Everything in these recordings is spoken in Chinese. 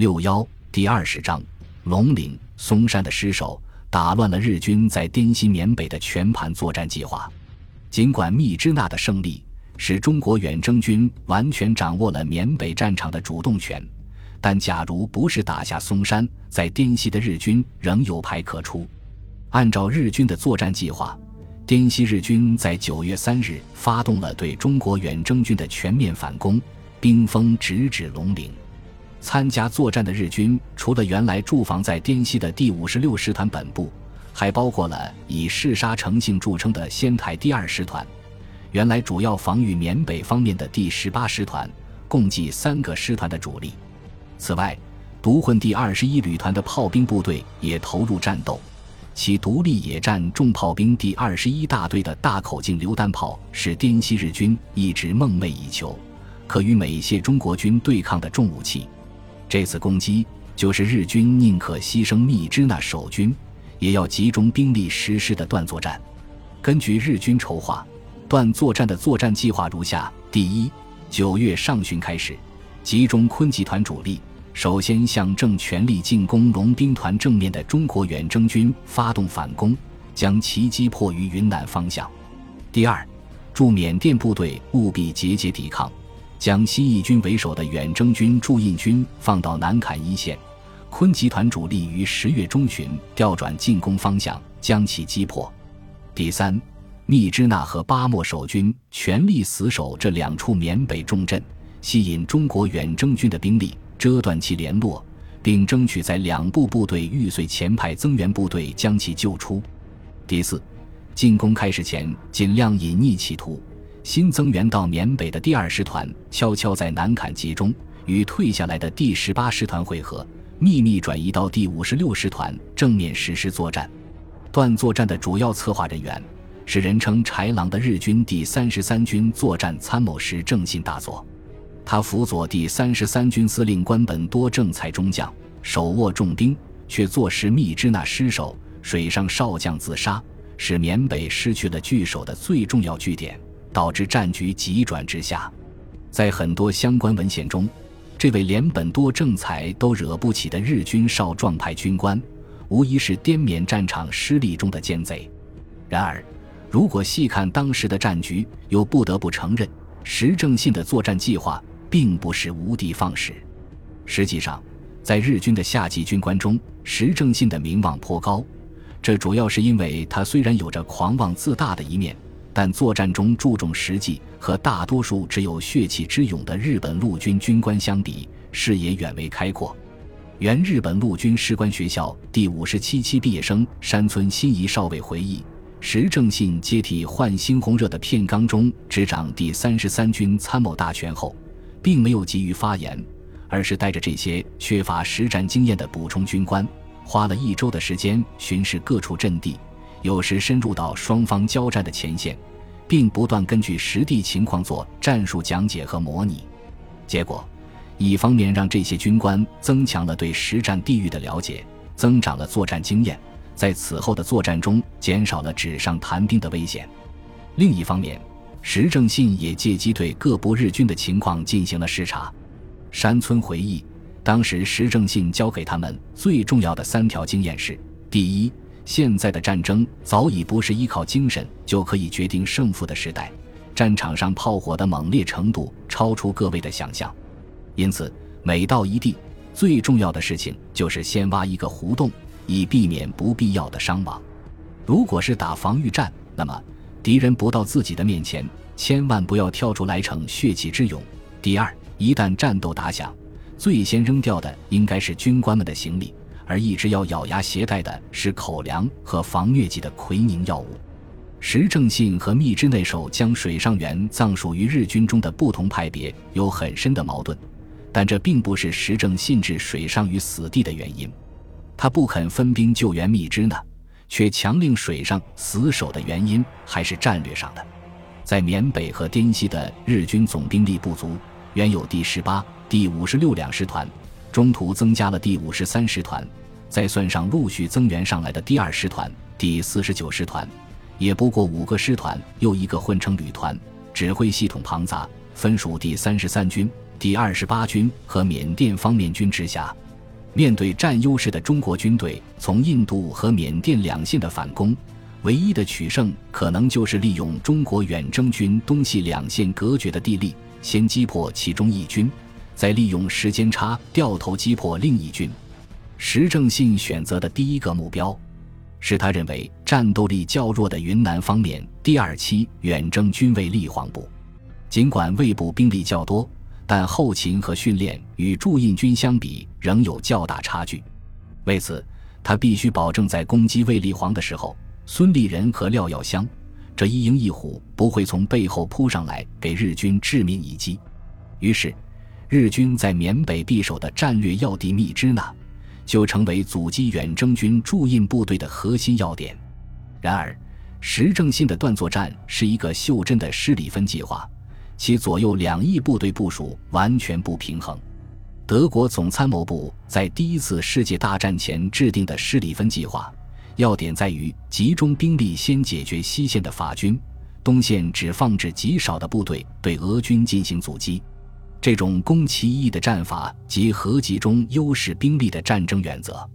六幺第二十章，龙岭松山的失守打乱了日军在滇西缅北的全盘作战计划。尽管密支那的胜利使中国远征军完全掌握了缅北战场的主动权，但假如不是打下松山，在滇西的日军仍有牌可出。按照日军的作战计划，滇西日军在九月三日发动了对中国远征军的全面反攻，兵锋直指龙岭。参加作战的日军，除了原来驻防在滇西的第五十六师团本部，还包括了以嗜杀成性著称的仙台第二师团，原来主要防御缅北方面的第十八师团，共计三个师团的主力。此外，独混第二十一旅团的炮兵部队也投入战斗，其独立野战重炮兵第二十一大队的大口径榴弹炮是滇西日军一直梦寐以求，可与美械中国军对抗的重武器。这次攻击就是日军宁可牺牲密支那守军，也要集中兵力实施的断作战。根据日军筹划，断作战的作战计划如下：第一，九月上旬开始，集中昆集团主力，首先向正全力进攻龙兵团正面的中国远征军发动反攻，将其击破于云南方向；第二，驻缅甸部队务必节节抵抗。将新义军为首的远征军驻印军放到南坎一线，昆集团主力于十月中旬调转进攻方向，将其击破。第三，密支那和巴莫守军全力死守这两处缅北重镇，吸引中国远征军的兵力，遮断其联络，并争取在两部部队遇碎前派增援部队将其救出。第四，进攻开始前尽量隐匿企图。新增援到缅北的第二师团悄悄在南坎集中，与退下来的第十八师团会合，秘密转移到第五十六师团正面实施作战。断作战的主要策划人员是人称“豺狼”的日军第三十三军作战参谋师正信大佐，他辅佐第三十三军司令官本多正才中将，手握重兵，却坐实密支那失守，水上少将自杀，使缅北失去了据守的最重要据点。导致战局急转直下，在很多相关文献中，这位连本多正才都惹不起的日军少壮派军官，无疑是滇缅战场失利中的奸贼。然而，如果细看当时的战局，又不得不承认，石正信的作战计划并不是无的放矢。实际上，在日军的下级军官中，石正信的名望颇高，这主要是因为他虽然有着狂妄自大的一面。但作战中注重实际，和大多数只有血气之勇的日本陆军军官相比，视野远为开阔。原日本陆军士官学校第五十七期毕业生山村新一少尉回忆，石正信接替换新红热的片冈中执掌第三十三军参谋大权后，并没有急于发言，而是带着这些缺乏实战经验的补充军官，花了一周的时间巡视各处阵地。有时深入到双方交战的前线，并不断根据实地情况做战术讲解和模拟。结果，一方面让这些军官增强了对实战地域的了解，增长了作战经验，在此后的作战中减少了纸上谈兵的危险；另一方面，石正信也借机对各部日军的情况进行了视察。山村回忆，当时石正信教给他们最重要的三条经验是：第一，现在的战争早已不是依靠精神就可以决定胜负的时代，战场上炮火的猛烈程度超出各位的想象，因此每到一地，最重要的事情就是先挖一个胡洞，以避免不必要的伤亡。如果是打防御战，那么敌人不到自己的面前，千万不要跳出来逞血气之勇。第二，一旦战斗打响，最先扔掉的应该是军官们的行李。而一直要咬牙携带的是口粮和防疟疾的奎宁药物。石正信和密支内守将水上源葬属于日军中的不同派别有很深的矛盾，但这并不是石正信置水上于死地的原因。他不肯分兵救援密支呢，却强令水上死守的原因还是战略上的。在缅北和滇西的日军总兵力不足，原有第十八、第五十六两师团，中途增加了第五十三师团。再算上陆续增援上来的第二师团、第四十九师团，也不过五个师团又一个混成旅团，指挥系统庞杂，分属第三十三军、第二十八军和缅甸方面军之下。面对占优势的中国军队从印度和缅甸两线的反攻，唯一的取胜可能就是利用中国远征军东西两线隔绝的地利，先击破其中一军，再利用时间差掉头击破另一军。石正信选择的第一个目标，是他认为战斗力较弱的云南方面第二期远征军卫立煌部。尽管卫部兵力较多。但后勤和训练与驻印军相比仍有较大差距，为此他必须保证在攻击卫立煌的时候，孙立人和廖耀湘这一鹰一虎不会从背后扑上来给日军致命一击。于是，日军在缅北必守的战略要地密支那就成为阻击远征军驻印部队的核心要点。然而，石正信的断作战是一个袖珍的施里芬计划。其左右两翼部队部署完全不平衡。德国总参谋部在第一次世界大战前制定的施里芬计划，要点在于集中兵力先解决西线的法军，东线只放置极少的部队对俄军进行阻击。这种攻其一的战法及合集中优势兵力的战争原则。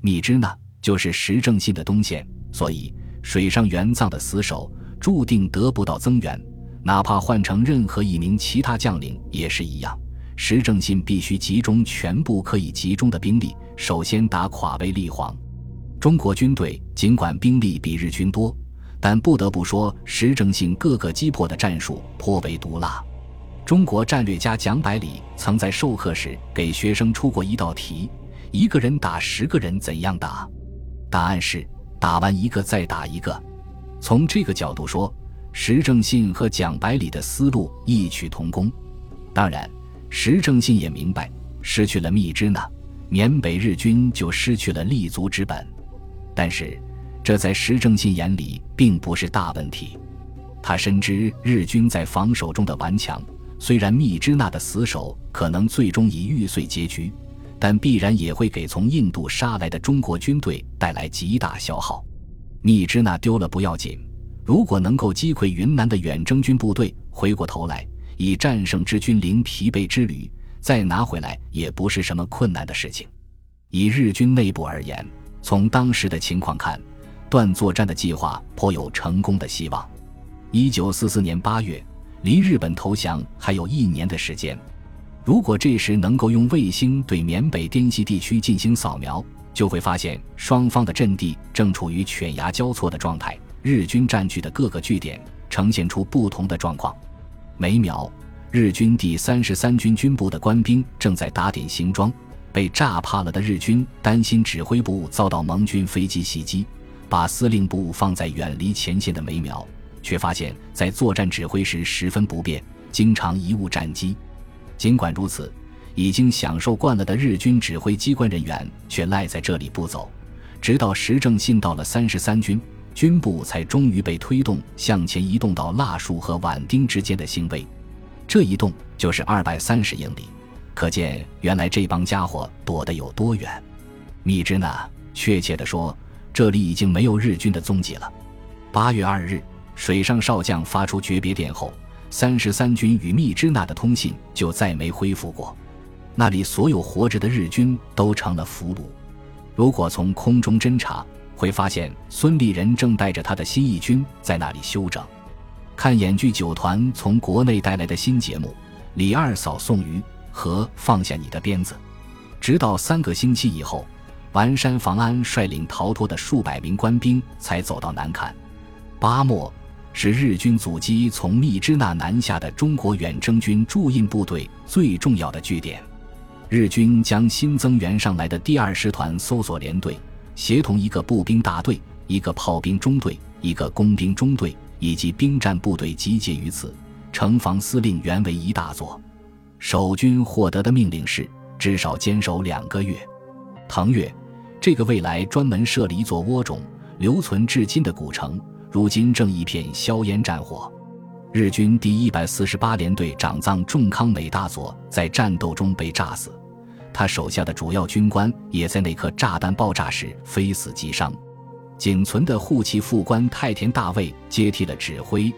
密支呢就是实政信的东线，所以水上援藏的死守注定得不到增援。哪怕换成任何一名其他将领也是一样。石正信必须集中全部可以集中的兵力，首先打垮卫立煌。中国军队尽管兵力比日军多，但不得不说，石正信各个击破的战术颇为毒辣。中国战略家蒋百里曾在授课时给学生出过一道题：一个人打十个人怎样打？答案是打完一个再打一个。从这个角度说。石正信和蒋百里的思路异曲同工，当然，石正信也明白，失去了密支那，缅北日军就失去了立足之本。但是，这在石正信眼里并不是大问题。他深知日军在防守中的顽强，虽然密支那的死守可能最终以玉碎结局，但必然也会给从印度杀来的中国军队带来极大消耗。密支那丢了不要紧。如果能够击溃云南的远征军部队，回过头来以战胜之军零疲惫之旅再拿回来，也不是什么困难的事情。以日军内部而言，从当时的情况看，断作战的计划颇有成功的希望。一九四四年八月，离日本投降还有一年的时间，如果这时能够用卫星对缅北滇西地区进行扫描，就会发现双方的阵地正处于犬牙交错的状态。日军占据的各个据点呈现出不同的状况。每秒，日军第三十三军军部的官兵正在打点行装。被炸怕了的日军担心指挥部遭到盟军飞机袭击，把司令部放在远离前线的每秒，却发现，在作战指挥时十分不便，经常贻误战机。尽管如此，已经享受惯了的日军指挥机关人员却赖在这里不走，直到石正信到了三十三军。军部才终于被推动向前移动到腊戍和宛丁之间的兴卫，这一动就是二百三十英里，可见原来这帮家伙躲得有多远。密支那，确切地说，这里已经没有日军的踪迹了。八月二日，水上少将发出诀别电后，三十三军与密支那的通信就再没恢复过。那里所有活着的日军都成了俘虏。如果从空中侦察，会发现孙立人正带着他的新义军在那里休整，看演剧九团从国内带来的新节目《李二嫂送鱼》和《放下你的鞭子》，直到三个星期以后，完山房安率领逃脱的数百名官兵才走到南坎。巴莫是日军阻击从密支那南下的中国远征军驻印部队最重要的据点，日军将新增援上来的第二师团搜索连队。协同一个步兵大队、一个炮兵中队、一个工兵中队以及兵站部队集结于此，城防司令原为一大座。守军获得的命令是至少坚守两个月。腾越，这个未来专门设立一座窝种、留存至今的古城，如今正一片硝烟战火。日军第一百四十八联队长藏重康美大佐在战斗中被炸死。他手下的主要军官也在那颗炸弹爆炸时非死即伤，仅存的护旗副官太田大卫接替了指挥，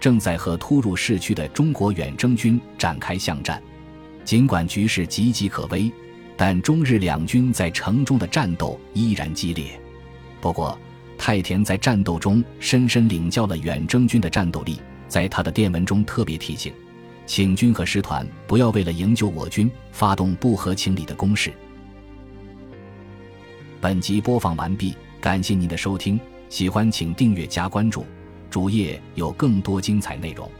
正在和突入市区的中国远征军展开巷战。尽管局势岌岌可危，但中日两军在城中的战斗依然激烈。不过，太田在战斗中深深领教了远征军的战斗力，在他的电文中特别提醒，请军和师团不要为了营救我军发动不合情理的攻势。本集播放完毕，感谢您的收听，喜欢请订阅加关注，主页有更多精彩内容。